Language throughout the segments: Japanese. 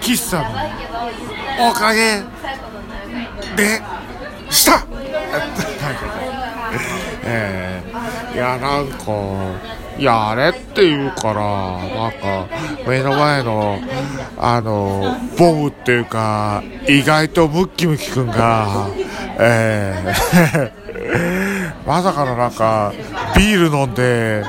喫茶のおかげ。でした。えー、いやなんかやあれって言うからなんか目の前のあのボブっていうか意外とムッキムキくんがえー、まさかのなんかビール飲んで、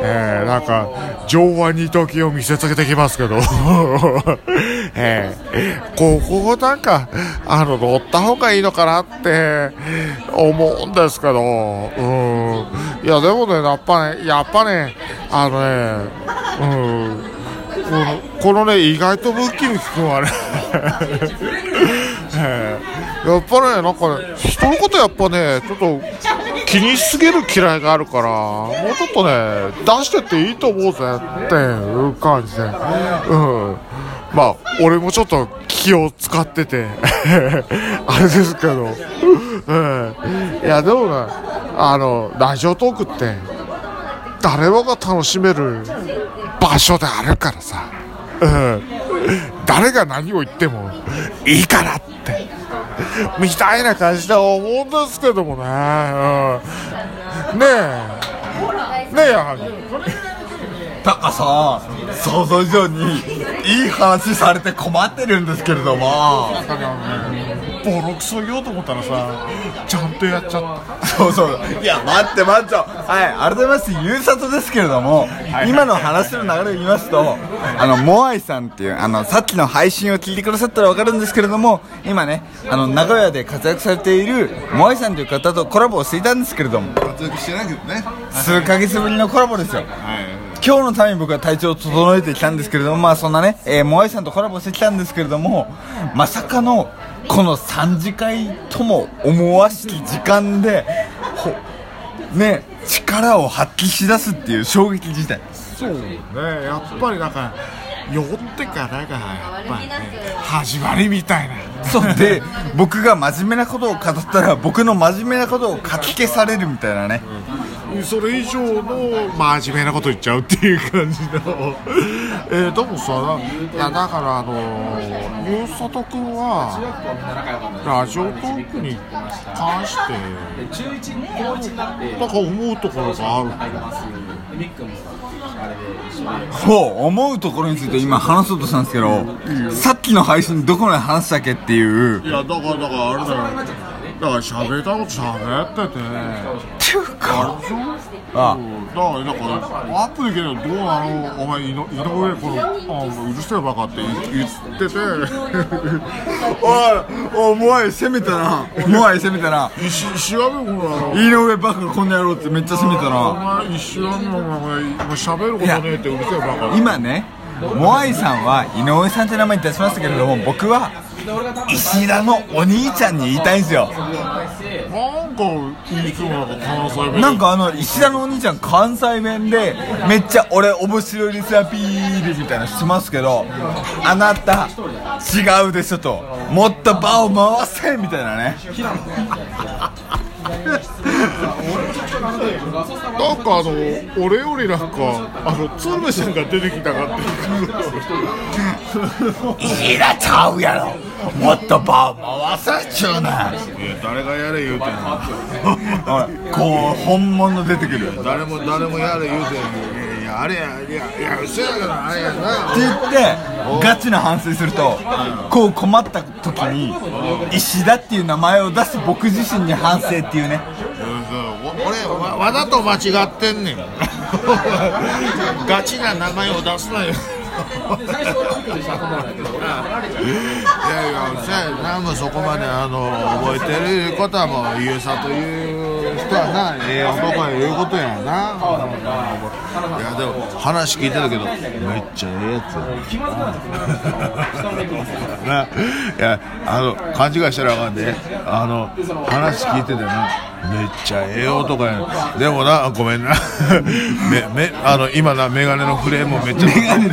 えー、なんか上腕二頭筋を見せつけてきますけど、えー、ここなんかあの乗った方がいいのかなって思うんですけど、うん、いやでもねやっぱねやっぱねあのね、うん。このこのね意外とムッキムキ君はね。えーやっぱねなんかね人のことやっぱねちょっと気にしすぎる嫌いがあるからもうちょっとね出してっていいと思うぜっていう感じで。うん。まあ俺もちょっと気を使ってて。あれですけど、うん、いやでもねあのラジオトークって誰もが楽しめる場所であるからさ、うん、誰が何を言ってもいいからって。みたいな感じで思うんですけどもね、うん、ねえ。ねえやはり。タカさ想像以上にいい話されて困ってるんですけれども。ボロクソ言おうと思ったらさちゃんとやっちゃった。そうそう。いや待って待って。はい改めましてゆうさとですけれども、今の話の流れを言いますとあのモアイさんっていうあのさっきの配信を聞いてくださったら分かるんですけれども今ねあの名古屋で活躍されているモアイさんという方とコラボをしていたんですけれども。活躍してないけどね。数ヶ月ぶりのコラボですよ今日のために僕は体調を整えてきたんですけれどもまあそんなね、えー、モアイさんとコラボしてきたんですけれどもまさかのこの3次会とも思わしき時間でね力を発揮しだすっていう衝撃事態。そうねやっぱりなんか酔ってからがやっぱりね始まりみたいな。そうで僕が真面目なことを語ったら僕の真面目なことをかき消されるみたいなね。それ以上の真面目なこと言っちゃうっていう感じの。えー、でもさいやだからあのゆうさとくんはラジオトークに関してなんか思うところがあるそう思うところについて今話そうとしたんですけどさっきの配信どこまで話したっけっていう。いやだからだからあれだよ。だから喋りたいこと喋ってて。っていうかああだからなんかアップできるのどうなのお前井上このあうるせえバカって言言ってて。おいおいモアイ攻めたな。モアイ攻めたな。石石上もあの井上バカこんな野郎ってめっちゃ攻めたおな前石上もお前喋ることねえってうるせえバカ今ねモアイさんは井上さんって名前に出しましたけれども僕は石田のお兄ちゃんに言いたいんですよ。なんかいつもなんか関西弁なんかあの石田のお兄ちゃん関西弁でめっちゃ俺面白いですアピールみたいなのしてますけどあなた違うでしょと。もっと場を回せみたいなね。なんかあの俺よりなんかあの鶴瓶さんが出てきたかって 石田ちゃうやろもっと場を回せっちゅうないや誰がやれ言うてんの。こう本物出てくる。誰も誰もやれ言うてん。のいやいやあれやいやいや嘘やけどあれやなって言ってガチな反省するとこう困った時に石田っていう名前を出す僕自身に反省っていうね俺わわざと間違ってんねんガチな名前を出すなよいやいやせやな。もそこまであの覚えてることはもうゆうさという人はなええ男やいうことやな。いやでも話聞いてたけどめっちゃええやつや。な。いやあの勘違いしたらあかんで。あの話聞いててなめっちゃええ男やでもなごめんな。めめあの今なメガネのフレームめっちゃ。メガネ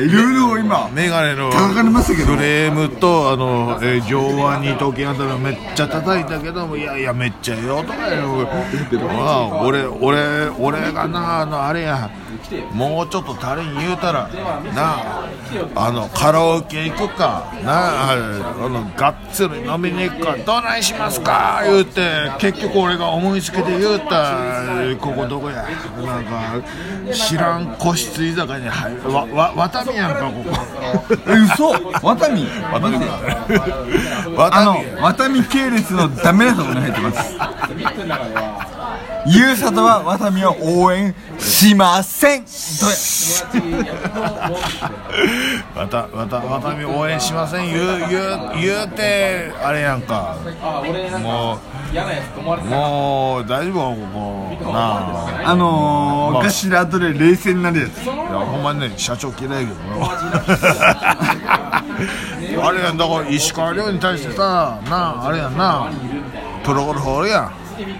いろいろ今。メガネの叩かれましたけど。フレームとあの、えー上腕二頭筋あたりをめっちゃ叩いたけどもいやいやめっちゃええ男まあ俺俺俺がなあのあれやもうちょっと足りん言うたらなああのカラオケ行くかなああのがっつり飲みに行くかどないしますか言うて結局俺が思いつきで言うたここどこやなんか知らん個室居酒屋に入るわわワタミやんかここ。え嘘ワタミワタミあのワタミワタミ系列のダメなところに入ってますゆうさとはワタミを応援しません。どわたわたわたみ応援しません言う言う言うてあれやんか。もうもう大丈夫かここな。ああのー、まあガシラ後で冷静になるやつ。いやほんまにね社長嫌いやけどな。あれやんだから石川遼に対してさなああれやんな。プロゴルファやん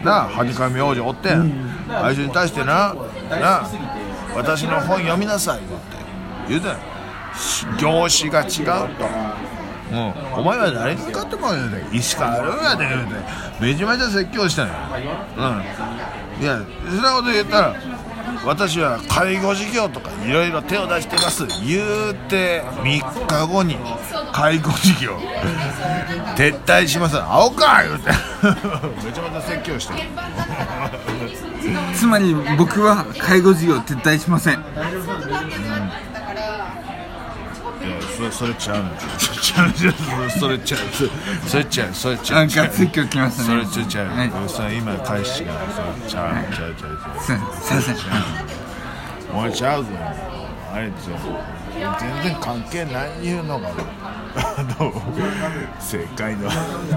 なあはにかみ王子おってん。あいつに対してななあ私の本読みなさいって。言うたよ業種が違うと。うん、お前は誰に向かっても言うて。石川遼やで言うて。めちゃめちゃ説教したんようん。いやそんなこと言ったら私は介護事業とかいろいろ手を出してます。言うて3日後に介護事業 撤退します。青か言うて。めちゃめちゃ説教してる。つまり僕は介護事業撤退しませんうん。それそれちゃうねんちゃうちゃうそれちゃうそれちゃうそれちゃなうんか説教きましたそねれちゃうちゃう、はい。それ今返しがそれちゃうちゃうちゃう。ちゃうすいませんお前ちゃうぞあれちゃう。全然関係ないいうのがあの正解の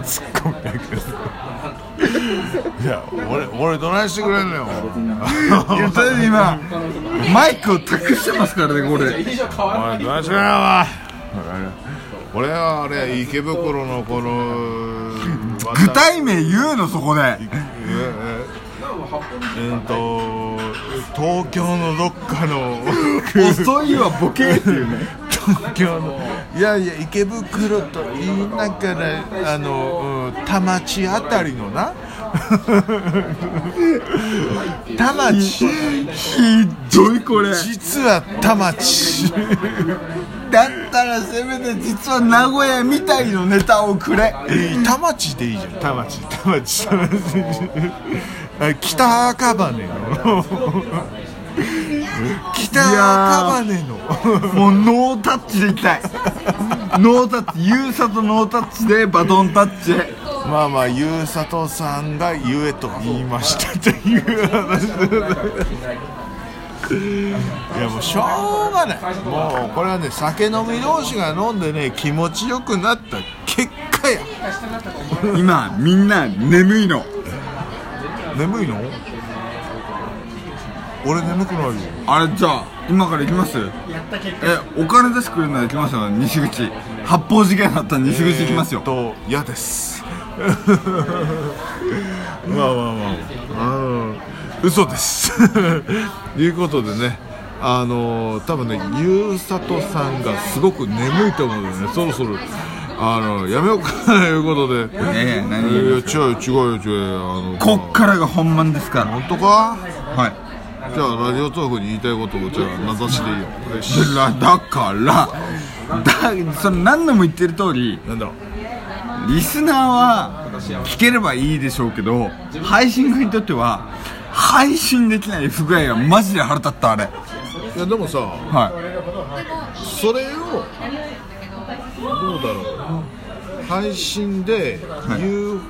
ツッコミだけどいや俺俺どないしてくれんのよいやそれで今マイクを託してますからねこれ。おいどないしてくれんのわ 俺はあれ池袋のこの具体名言うのそこで。と東京のどっかの遅いわボケっていうね。東京のいやいや池袋と言いながらあの、うん、田町あたりのな。田町。ひどいこれ。実は田町だったらせめて実は名古屋みたいのネタをくれ。いい田町でいいじゃん。田町田町田町。あ北赤羽の。北赤羽の。もうノータッチでいきたい。ノータッチゆうさとノータッチでバトンタッチでまあまあゆうさとさんが言えと。言いましたという話でもうしょうがない。もうこれはね酒飲み同士が飲んでね気持ちよくなった結果や。今みんな眠いの。眠いの？俺眠くないよ。あれじゃあ今から行きます？えお金出してくれるなら行きますよ西口。発砲事件あったら西口行きますよ。えー、と嫌です。まあまあまあ。あの嘘です。いうことでねあの多分ねゆうさとさんがすごく眠いと思うのでね。そろそろ。あのやめようかということで。いや違うよ違うよ違うよ。あのこっからが本番ですから。本当か？はい。じゃあラジオトークに言いたいことをじゃあ名指しでいいよ。だだからだその何度も言ってる通りなんだろう。リスナーは聞ければいいでしょうけど配信側にとっては配信できない不具合がマジで腹立ったあれいやでもさはそれをどうだろう。配信で言う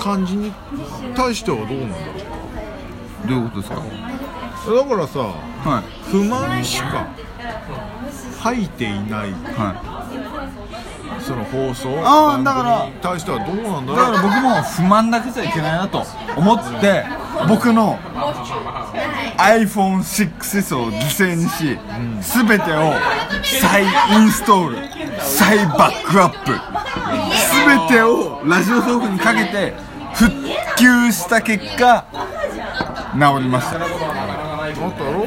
感じに対してはどうなんだろいどういうことですか？うだからさは不満しか吐いていないい。はその放送あーだからに対してはどうなんだいだからろう僕も不満だけじゃいけないなと思って僕の iPhone6S を犠牲にし全てを再インストール再バックアップ全てをラジオトークにかけて復旧した結果治りました。なったやろ？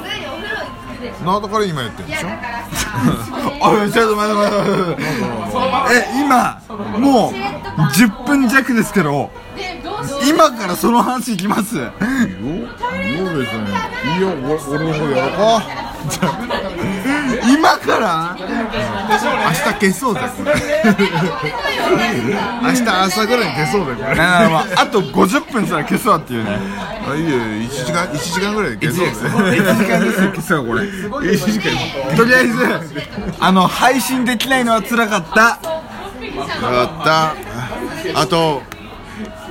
なんだから今やってるんでしょ？おいちょっと待って待って待ってえ今もう10分弱ですけど今からその話いきます。いいよいいよ別に。いいよ俺俺の方やろうか。今から？明日消そうぜこれ。明日朝ぐらいに消そうぜこれ。なあまああと50分したら消すわっていうね。あいいよ1時間一時間ぐらいで消そうぜ。1時間ですよ消すわこれ。1時間。とりあえずあの配信できないのは辛かった。分かった。あとあ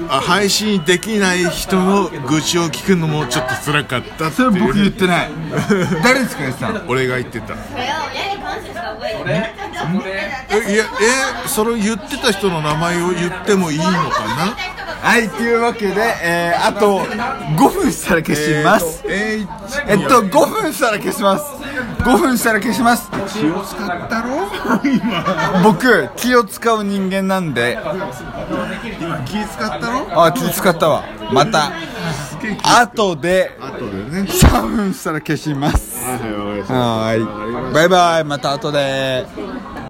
配信できない人の愚痴を聞くのもちょっと辛かったってそれ僕言ってない。誰ですか言ってたの俺が言ってた.えいやえそれを言ってた人の名前を言ってもいいのかな？はいというわけで、えー、あと5分したら消します。えーえっと5分したら消します5分したら消します。気を使ったろ？今。僕気を使う人間なんで。今気使ったろ？あ気使ったわ。また。後で。後でね。3分したら消します。はい。バイバイ。また後で